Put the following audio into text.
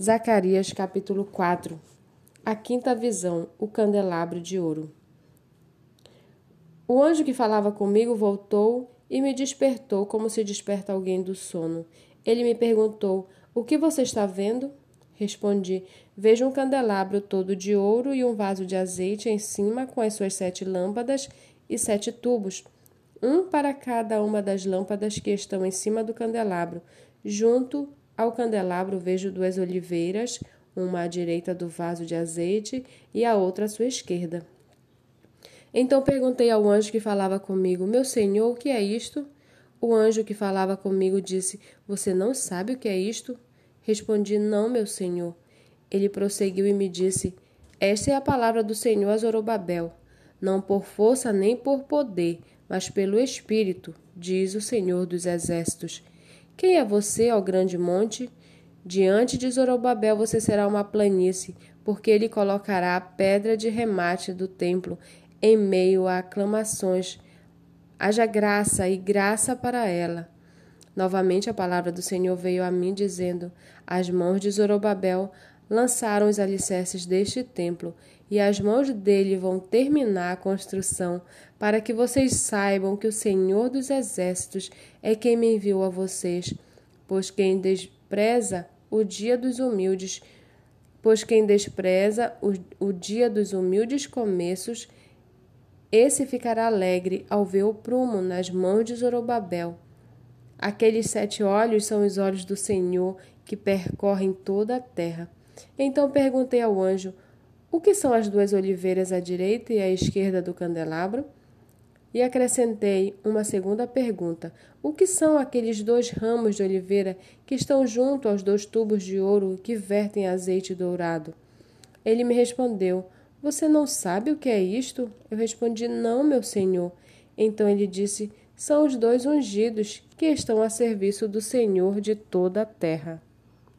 Zacarias capítulo 4 A quinta visão, o candelabro de ouro. O anjo que falava comigo voltou e me despertou como se desperta alguém do sono. Ele me perguntou: O que você está vendo? Respondi: Vejo um candelabro todo de ouro e um vaso de azeite em cima com as suas sete lâmpadas e sete tubos, um para cada uma das lâmpadas que estão em cima do candelabro. Junto ao candelabro vejo duas oliveiras, uma à direita do vaso de azeite e a outra à sua esquerda. Então perguntei ao anjo que falava comigo: Meu senhor, o que é isto? O anjo que falava comigo disse: Você não sabe o que é isto? Respondi: Não, meu senhor. Ele prosseguiu e me disse: Esta é a palavra do Senhor a Zorobabel. Não por força nem por poder, mas pelo Espírito, diz o Senhor dos Exércitos. Quem é você, ó grande monte? Diante de Zorobabel você será uma planície, porque ele colocará a pedra de remate do templo em meio a aclamações. Haja graça e graça para ela. Novamente a palavra do Senhor veio a mim, dizendo: As mãos de Zorobabel lançaram os alicerces deste templo, e as mãos dele vão terminar a construção, para que vocês saibam que o Senhor dos Exércitos é quem me enviou a vocês. Pois quem despreza o dia dos humildes, pois quem despreza o, o dia dos humildes começos, esse ficará alegre ao ver o prumo nas mãos de Zorobabel. Aqueles sete olhos são os olhos do Senhor que percorrem toda a terra. Então perguntei ao anjo: O que são as duas oliveiras à direita e à esquerda do candelabro? E acrescentei uma segunda pergunta: O que são aqueles dois ramos de oliveira que estão junto aos dois tubos de ouro que vertem azeite dourado? Ele me respondeu: Você não sabe o que é isto? Eu respondi: Não, meu senhor. Então ele disse: São os dois ungidos que estão a serviço do Senhor de toda a terra.